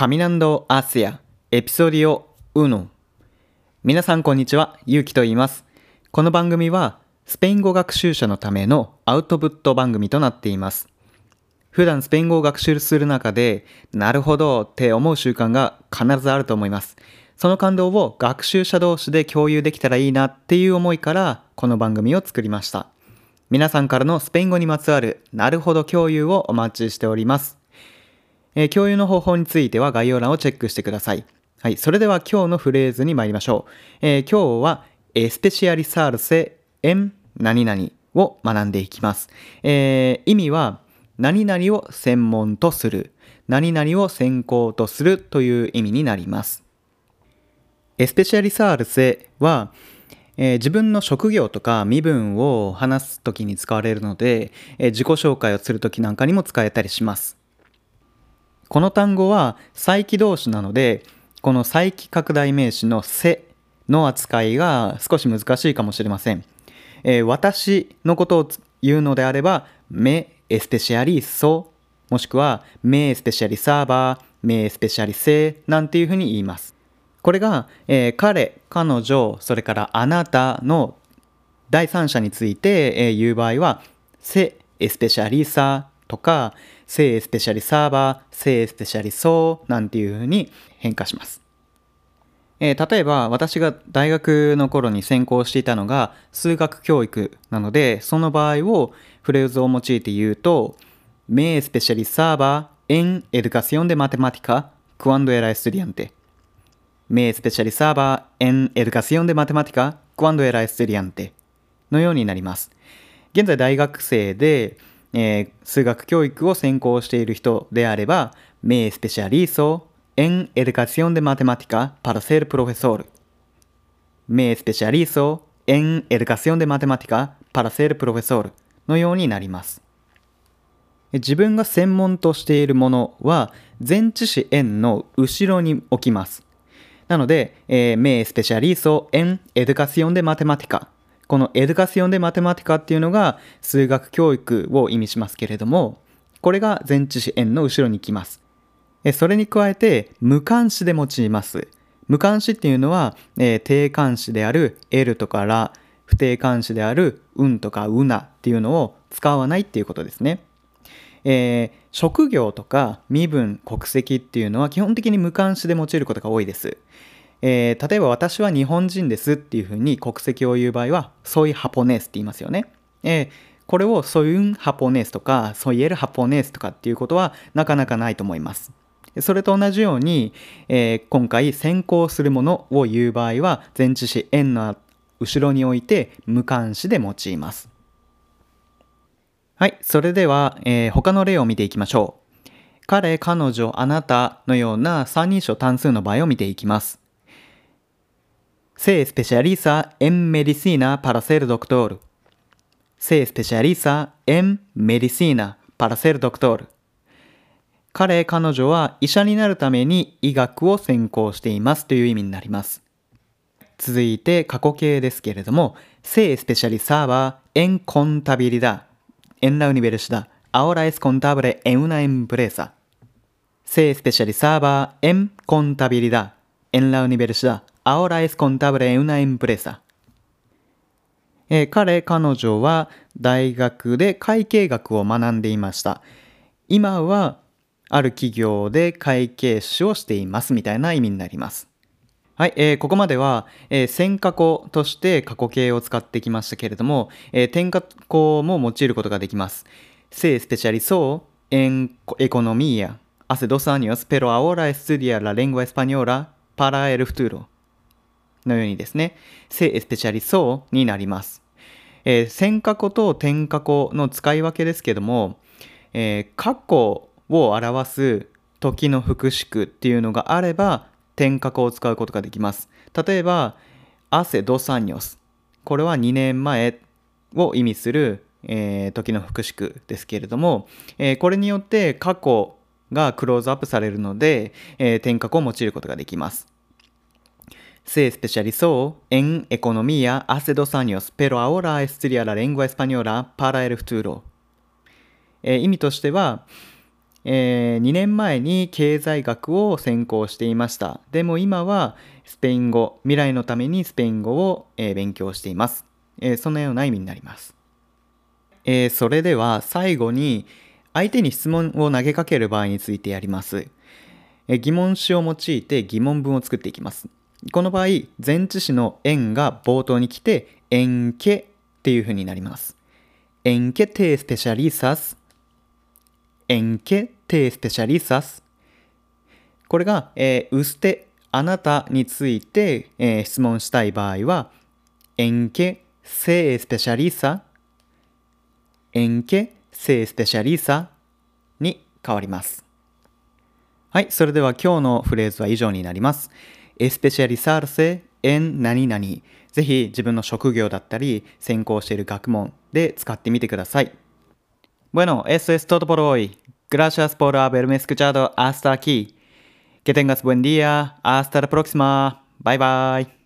Caminando Asia エピソード1皆さんこんにちは、ゆうきと言います。この番組はスペイン語学習者のためのアウトプット番組となっています。普段スペイン語を学習する中で、なるほどって思う習慣が必ずあると思います。その感動を学習者同士で共有できたらいいなっていう思いからこの番組を作りました。皆さんからのスペイン語にまつわるなるほど共有をお待ちしております。えー共有の方法については概要欄をチェックしてください。はい、それでは今日のフレーズに参りましょう。えー今日はエスペシアリサールセエン何々を学んでいきます。えー意味は何々を専門とする、何々を専攻とするという意味になります。エスペシャリサールセは、えー自分の職業とか身分を話すときに使われるので、えー自己紹介をするときなんかにも使えたりします。この単語は再起動詞なので、この再起拡大名詞のせの扱いが少し難しいかもしれません。えー私のことを言うのであれば、めエスペシャリソ、もしくはめエスペシャリサーバー、めエスペシャリセなんていうふうに言います。これが、えー彼、彼女、それからあなたの第三者について、えー言う場合は、 se especializa とか、 se especializaba、se especializó なんていうふうに変化します。え、例えば、私が大学の頃に専攻していたのが数学教育なので、その場合をフレーズを用いて言うと、 me especializaba en educación de matemática cuando era estudiante。me especializaba en educación de matemática cuando era estudiante。のようになります。現在大学生で、えー、数学教育を専攻している人であれば、 me especializo en educación de matemática para ser profesor。 me especializo en educación de matemática para ser profesor のようになります。自分が専門としているものは、全知識円の後ろに置きます。なので、メイスペシャリソーエンエデカシオンデマテマティカこのエデュカシオンでマテマティカっていうのが数学教育を意味しますけれども、これが前置詞 n の後ろに来ます。それに加えて無冠詞で用います。無冠詞っていうのは、えー定冠詞である L とかラ、不定冠詞であるうんとかうなっていうのを使わないっていうことですね。えー職業とか身分、国籍っていうのは基本的に無冠詞で用いることが多いです。えー例えば私は日本人ですっていうふうに国籍を言う場合は、ソイハポネースって言いますよね。えーこれをソユンハポネースとか、ソイエルハポネースとかっていうことはなかなかないと思います。それと同じように、えー今回先行するものを言う場合は、前置詞 n の後ろに置いて無冠詞で用います。はい、それでは、えー他の例を見ていきましょう。彼、彼女、あなたのような三人称単数の場合を見ていきます。Se especializa en medicina para ser doctor. Se especializa en medicina para ser doctor. 彼、彼女は医者になるために医学を専攻していますという意味になります。続いて過去形ですけれども、se especializaba en contabilidad en la universidad. Ahora es contable en una empresa. Se especializaba en contabilidad en la universidad. アオライスコン contable en サ。ええ、彼、彼女は大学で会計学を学んでいました。今はある企業で会計士をしていますみたいな意味になります。はい、えー、ここまでは、えー、線過去として過去形を使ってきましたけれども、えー、点過去も用いることができます。 se especializó en economía hace dos años, pero ahora estudia la lengua española para el futuro。のようにですね、se especializó になります。えー線過去と点過去の使い分けですけども、えー過去を表す時の副詞句っていうのがあれば、転過去を使うことができます。例えば、hace dos años。これは2年前を意味する、えー時の副詞句ですけれども、えーこれによって過去がクローズアップされるので、えー転過去を用いることができます。Se especializó en economía hace dos años, pero ahora estudia la lengua española para el futuro. えー意味としては、えー2年前に経済学を専攻していました。でも今はスペイン語、未来のためにスペイン語を、えー勉強しています、えーそのような意味になります。えーそれでは最後に相手に質問を投げかける場合についてやります。えー疑問詞を用いて疑問文を作っていきます。この場合、前置詞の円が冒頭に来て、円家っていう風になります。これが、うすて、あなたについて、質問したい場合は、円家せスペシャリサ。円家せスペシャリサに変わります。はい、それでは今日のフレーズは以上になります。Especializarse en 何々ぜひ自分の職業だったり専攻している学問で使ってみてください Bueno, eso es todo por hoy. Gracias por haberme escuchado hasta aquí. Que tengas buen día. Hasta la próxima. Bye bye.